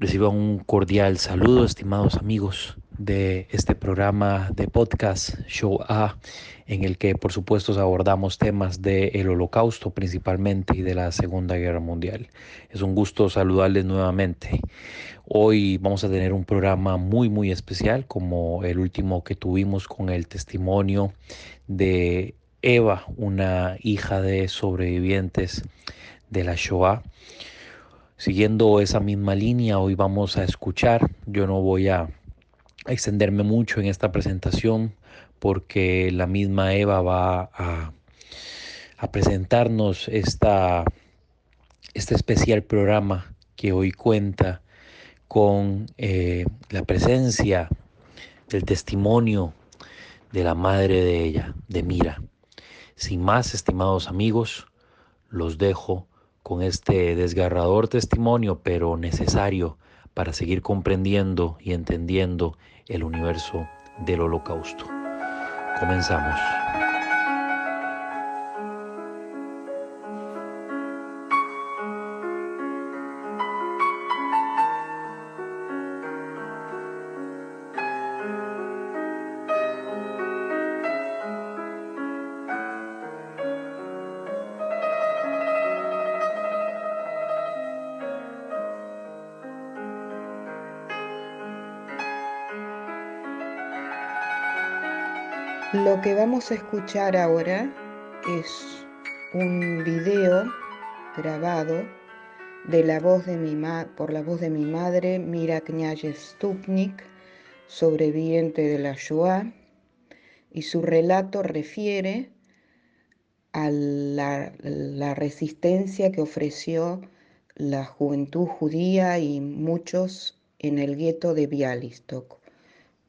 Reciban un cordial saludo, estimados amigos de este programa de podcast Show A, en el que por supuesto abordamos temas del holocausto principalmente y de la Segunda Guerra Mundial. Es un gusto saludarles nuevamente. Hoy vamos a tener un programa muy muy especial como el último que tuvimos con el testimonio de Eva, una hija de sobrevivientes de la Shoah. Siguiendo esa misma línea, hoy vamos a escuchar. Yo no voy a extenderme mucho en esta presentación porque la misma Eva va a, presentarnos esta, este especial programa que hoy cuenta con eh, la presencia del testimonio de la madre de ella, de Mira. Sin más, estimados amigos, los dejo con este desgarrador testimonio, pero necesario para seguir comprendiendo y entendiendo el universo del holocausto. Comenzamos. Lo que vamos a escuchar ahora es un video grabado de la voz de mi por la voz de mi madre, Mira Kняje Stupnik, sobreviviente de la Shoah, y su relato refiere a la, la resistencia que ofreció la juventud judía y muchos en el gueto de Bialystok.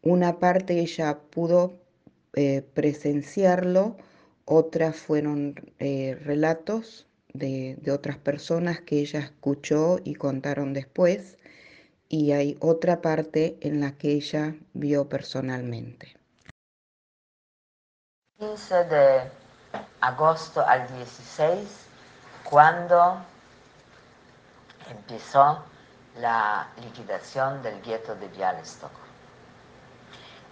Una parte ella pudo eh, presenciarlo, otras fueron eh, relatos de, de, otras personas que ella escuchó y contaron después, y hay otra parte en la que ella vio personalmente. 15 de agosto al 16, cuando empezó la liquidación del gueto de Bialystok.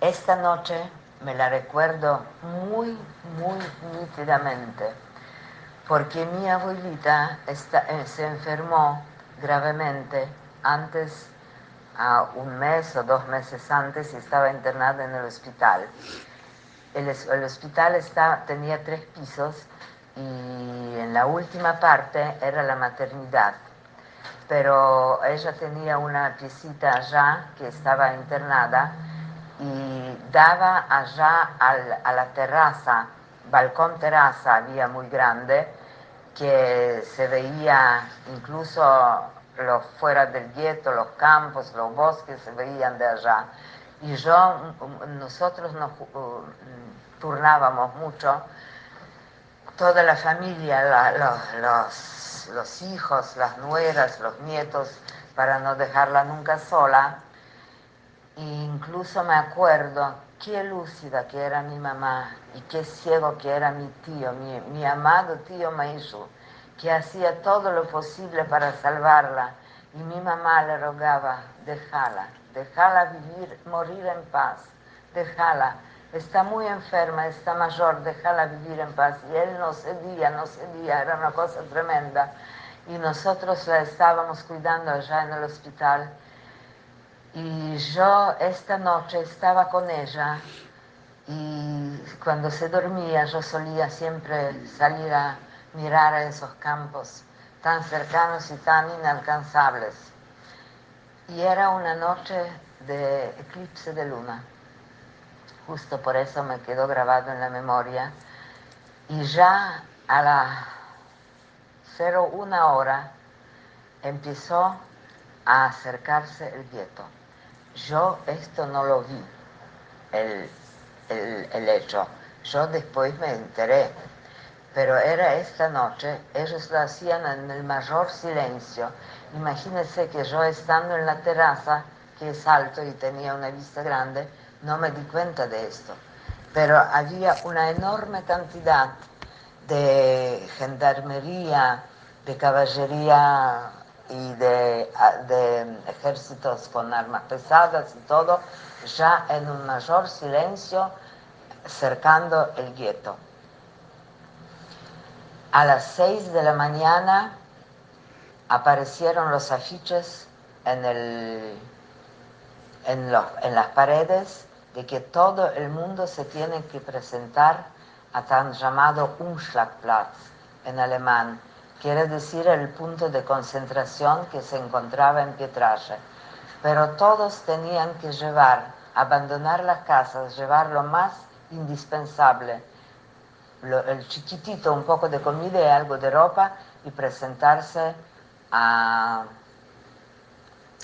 Esta noche me la recuerdo muy, muy nítidamente, porque mi abuelita eh, se enfermó gravemente antes, a un mes o dos meses antes, y estaba internada en el hospital. El, hospital tenía tres pisos y en la última parte era la maternidad. Pero ella tenía una piecita allá que estaba internada y daba allá a la terraza, balcón terraza había muy grande, que se veía incluso los fuera del gueto, los campos, los bosques se veían de allá. Y yo, nosotros nos uh, turnábamos mucho, toda la familia, los, los hijos, las nueras, los nietos, para no dejarla nunca sola incluso me acuerdo qué lúcida que era mi mamá y qué ciego que era mi tío, mi, amado tío Maishu, que hacía todo lo posible para salvarla. Y mi mamá le rogaba, déjala, déjala vivir, morir en paz, déjala. Está muy enferma, está mayor, déjala vivir en paz. Y él no cedía, no cedía, era una cosa tremenda. Y nosotros la estábamos cuidando allá en el hospital y yo esta noche estaba con ella y cuando se dormía yo solía siempre salir a mirar a esos campos tan cercanos y tan inalcanzables. Y era una noche de eclipse de luna. Justo por eso me quedó grabado en la memoria. Y ya a la 01 hora empezó a acercarse el gueto. Yo esto no lo vi, el, el, hecho. Yo después me enteré, pero era esta noche, ellos lo hacían en el mayor silencio. Imagínense que yo estando en la terraza, que es alto y tenía una vista grande, no me di cuenta de esto. Pero había una enorme cantidad de gendarmería, de caballería y de, de ejércitos con armas pesadas y todo, ya en un mayor silencio cercando el gueto. A las seis de la mañana aparecieron los afiches en, el, en, en las paredes de que todo el mundo se tiene que presentar a tan llamado Umschlagplatz en alemán, quiere decir el punto de concentración que se encontraba en Pietraje. Pero todos tenían que llevar, abandonar las casas, llevar lo más indispensable, el chiquitito, un poco de comida y algo de ropa y presentarse a,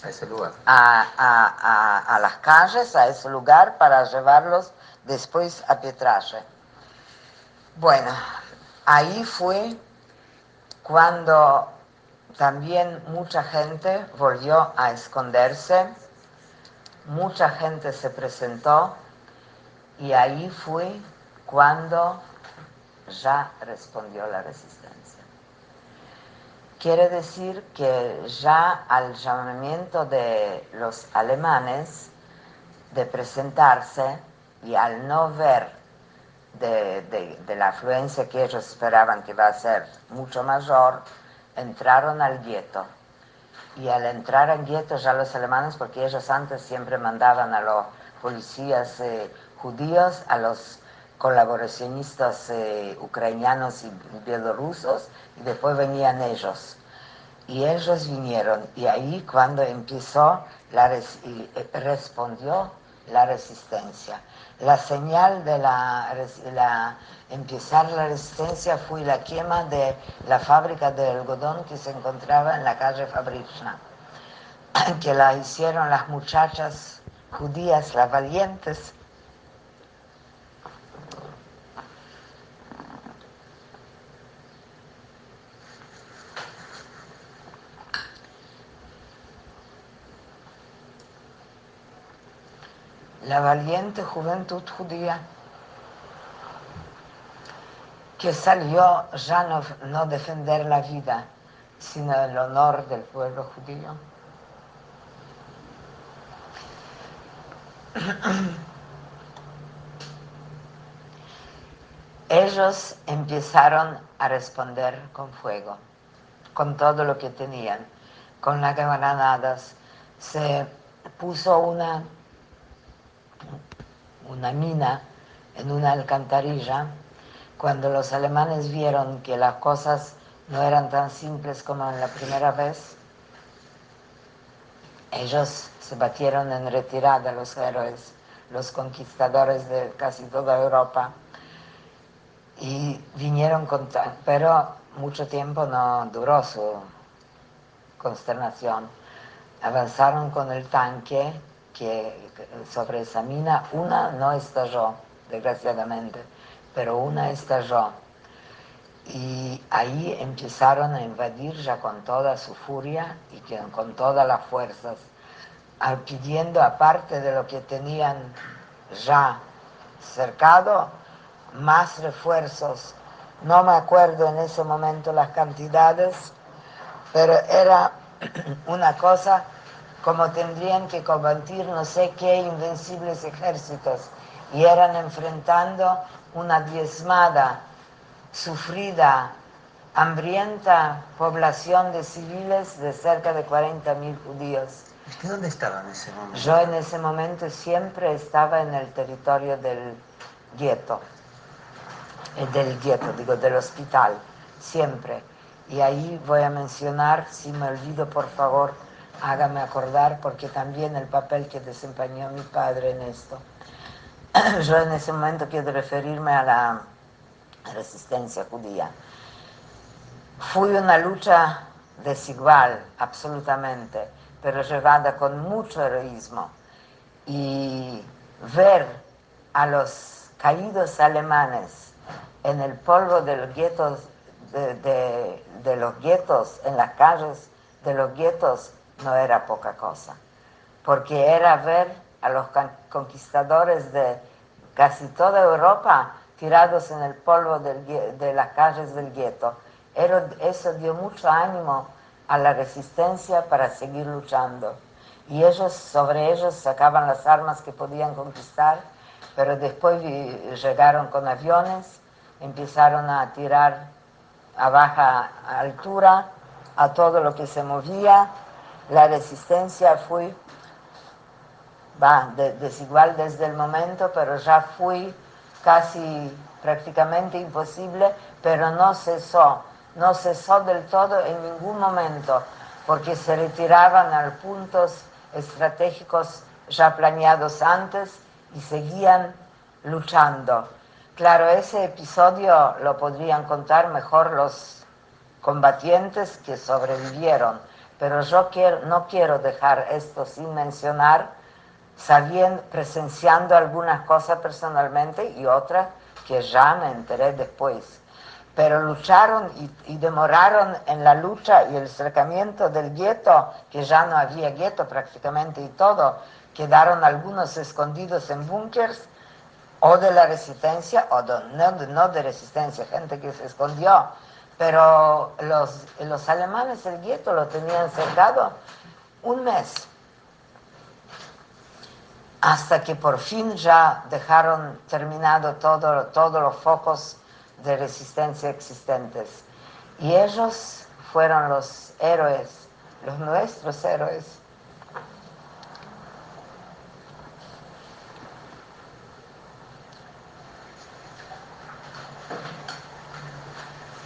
ese lugar. A, las calles, a ese lugar para llevarlos después a Pietraje. Bueno, ahí fue cuando también mucha gente volvió a esconderse, mucha gente se presentó y ahí fue cuando ya respondió la resistencia. Quiere decir que ya al llamamiento de los alemanes de presentarse y al no ver de, la afluencia que ellos esperaban que iba a ser mucho mayor, entraron al gueto. Y al entrar al gueto ya los alemanes, porque ellos antes siempre mandaban a los policías eh, judíos, a los colaboracionistas eh, ucranianos y bielorrusos, y después venían ellos. Y ellos vinieron, y ahí cuando empezó, la eh, respondió la resistencia. La señal de la, empezar la resistencia fue la quema de la fábrica de algodón que se encontraba en la calle Fabrichna, que la hicieron las muchachas judías, las valientes, la valiente juventud judía que salió ya no, no defender la vida, sino el honor del pueblo judío. Ellos empezaron a responder con fuego, con todo lo que tenían, con las granadas. Se puso una una mina en una alcantarilla, cuando los alemanes vieron que las cosas no eran tan simples como en la primera vez, ellos se batieron en retirada, los héroes, los conquistadores de casi toda Europa, y vinieron con... Pero mucho tiempo no duró su consternación. Avanzaron con el tanque que sobre esa mina, una no estalló, desgraciadamente, pero una estalló. Y ahí empezaron a invadir ya con toda su furia y con todas las fuerzas, pidiendo aparte de lo que tenían ya cercado, más refuerzos. No me acuerdo en ese momento las cantidades, pero era una cosa como tendrían que combatir no sé qué invencibles ejércitos, y eran enfrentando una diezmada, sufrida, hambrienta población de civiles de cerca de 40.000 judíos. ¿Usted dónde estaba en ese momento? Yo en ese momento siempre estaba en el territorio del gueto, eh, del gueto, digo, del hospital, siempre. Y ahí voy a mencionar, si me olvido por favor, hágame acordar porque también el papel que desempeñó mi padre en esto. Yo en ese momento quiero referirme a la resistencia judía. Fue una lucha desigual, absolutamente, pero llevada con mucho heroísmo. Y ver a los caídos alemanes en el polvo de los guetos, de los guetos, en las calles de los guetos, no era poca cosa, porque era ver a los conquistadores de casi toda Europa tirados en el polvo de las calles del gueto. Eso dio mucho ánimo a la resistencia para seguir luchando. Y ellos, sobre ellos, sacaban las armas que podían conquistar, pero después llegaron con aviones, empezaron a tirar a baja altura a todo lo que se movía. La resistencia fue va, desigual desde el momento, pero ya fue casi prácticamente imposible, pero no cesó, no cesó del todo en ningún momento, porque se retiraban a puntos estratégicos ya planeados antes y seguían luchando. Claro, ese episodio lo podrían contar mejor los combatientes que sobrevivieron, pero yo no quiero dejar esto sin mencionar, sabiendo, presenciando algunas cosas personalmente y otras que ya me enteré después. Pero lucharon y, demoraron en la lucha y el cercamiento del gueto, que ya no había gueto prácticamente y todo, quedaron algunos escondidos en búnkers o de la resistencia, o no, de resistencia, gente que se escondió, pero los, los alemanes el gueto lo tenían cercado un mes, hasta que por fin ya dejaron terminado todo, todos los focos de resistencia existentes. Y ellos fueron los héroes, los nuestros héroes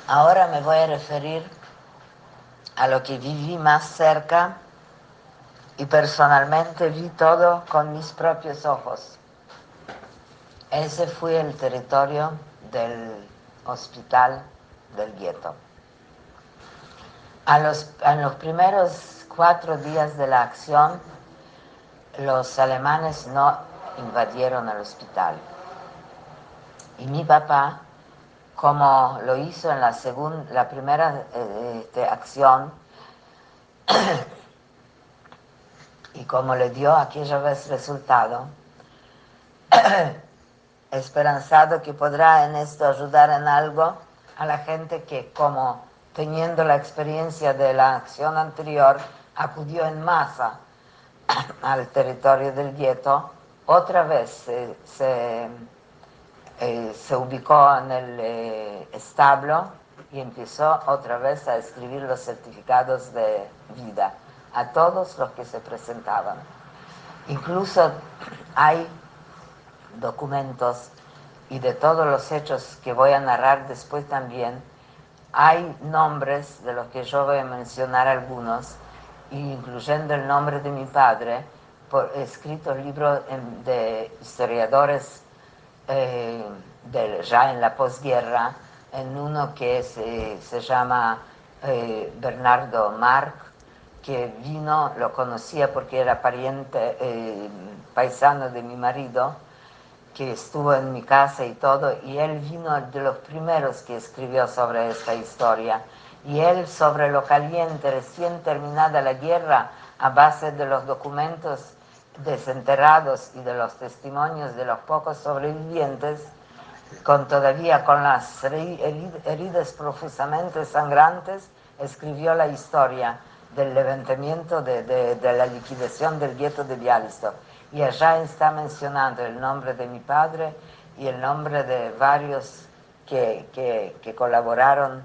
Ahora me voy a referir a lo que viví más cerca y personalmente vi todo con mis propios ojos. Ese fue el territorio del hospital del gueto. A los, en los primeros cuatro días de la acción, los alemanes no invadieron el hospital. Y mi papá como lo hizo en la, segunda, la primera eh, este, acción y como le dio aquella vez resultado, esperanzado que podrá en esto ayudar en algo a la gente que como teniendo la experiencia de la acción anterior acudió en masa al territorio del gueto, otra vez se eh, se ubicó en el eh, establo y empezó otra vez a escribir los certificados de vida a todos los que se presentaban. Incluso hay documentos y de todos los hechos que voy a narrar después también, hay nombres de los que yo voy a mencionar algunos, incluyendo el nombre de mi padre, por escritos libros de historiadores eh, ya en la posguerra, en uno que se, se llama eh, Bernardo Marc, que vino, lo conocía porque era pariente, eh, paisano de mi marido, que estuvo en mi casa y todo, y él vino de los primeros que escribió sobre esta historia. Y él sobre lo caliente, recién terminada la guerra, a base de los documentos desenterrados y de los testimonios de los pocos sobrevivientes, con todavía con las heridas profusamente sangrantes, escribió la historia del levantamiento de, la liquidación del gueto de Bialystok. Y allá está mencionando el nombre de mi padre y el nombre de varios que, colaboraron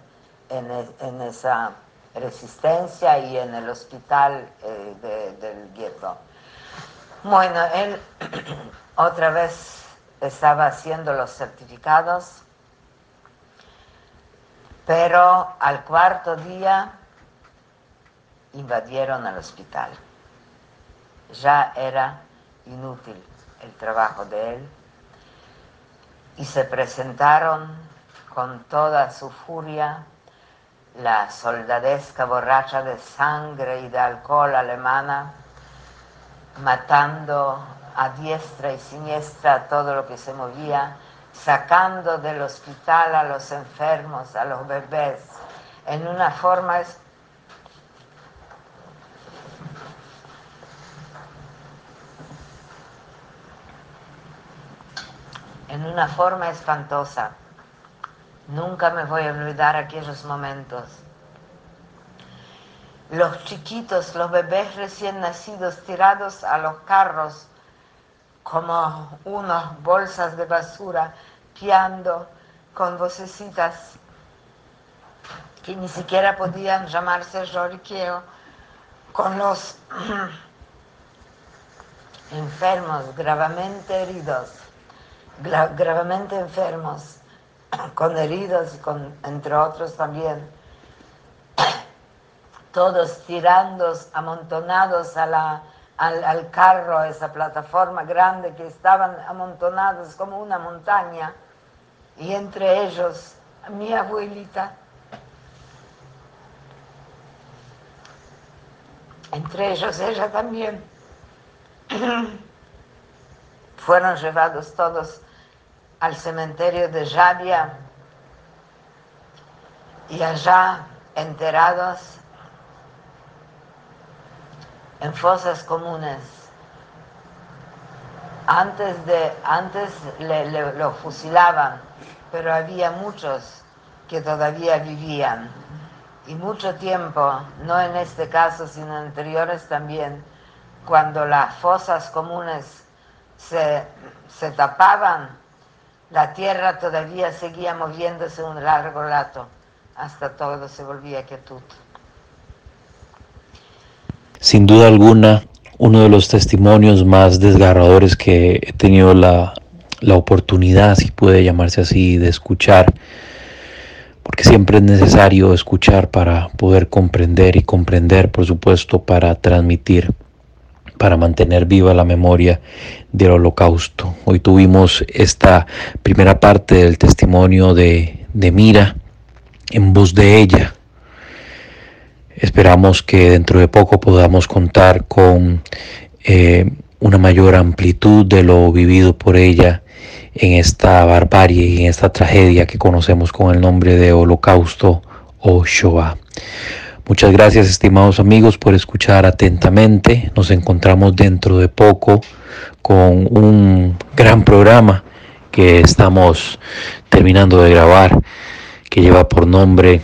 en, esa resistencia y en el hospital eh, del gueto. Bueno, él otra vez estaba haciendo los certificados, pero al cuarto día invadieron el hospital. Ya era inútil el trabajo de él y se presentaron con toda su furia la soldadesca borracha de sangre y de alcohol alemana matando a diestra y siniestra todo lo que se movía, sacando del hospital a los enfermos, a los bebés, en una forma en una forma espantosa. Nunca me voy a olvidar aquellos momentos. Los chiquitos, los bebés recién nacidos tirados a los carros como unas bolsas de basura, piando con vocecitas que ni siquiera podían llamarse lloriqueo, con los enfermos, gravemente heridos, gravemente enfermos, con heridos con, entre otros también, todos tirando, amontonados al, al carro, a esa plataforma grande que estaban amontonados como una montaña, y entre ellos mi abuelita. Entre ellos ella también. Fueron llevados todos al cementerio de Javia y allá enterados en fosas comunes. Antes, de, antes le, lo fusilaban, pero había muchos que todavía vivían. Y mucho tiempo, no en este caso, sino anteriores también, cuando las fosas comunes se, se tapaban, la tierra todavía seguía moviéndose un largo rato hasta todo se volvía quietud. Sin duda alguna, uno de los testimonios más desgarradores que he tenido la, la oportunidad, si puede llamarse así, de escuchar, porque siempre es necesario escuchar para poder comprender y comprender, por supuesto, para transmitir para mantener viva la memoria del holocausto. Hoy tuvimos esta primera parte del testimonio de, de Mira en voz de ella. Esperamos que dentro de poco podamos contar con eh, una mayor amplitud de lo vivido por ella en esta barbarie y en esta tragedia que conocemos con el nombre de Holocausto o Shoah. Muchas gracias estimados amigos por escuchar atentamente. Nos encontramos dentro de poco con un gran programa que estamos terminando de grabar que lleva por nombre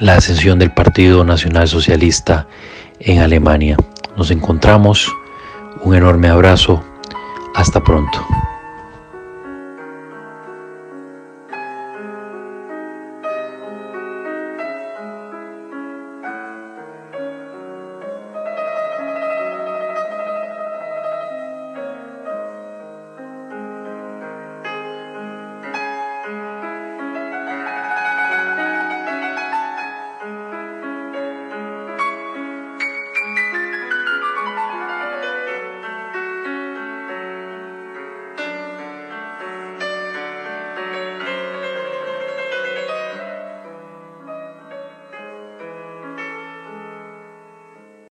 la ascensión del Partido Nacional Socialista en Alemania. Nos encontramos. Un enorme abrazo. Hasta pronto.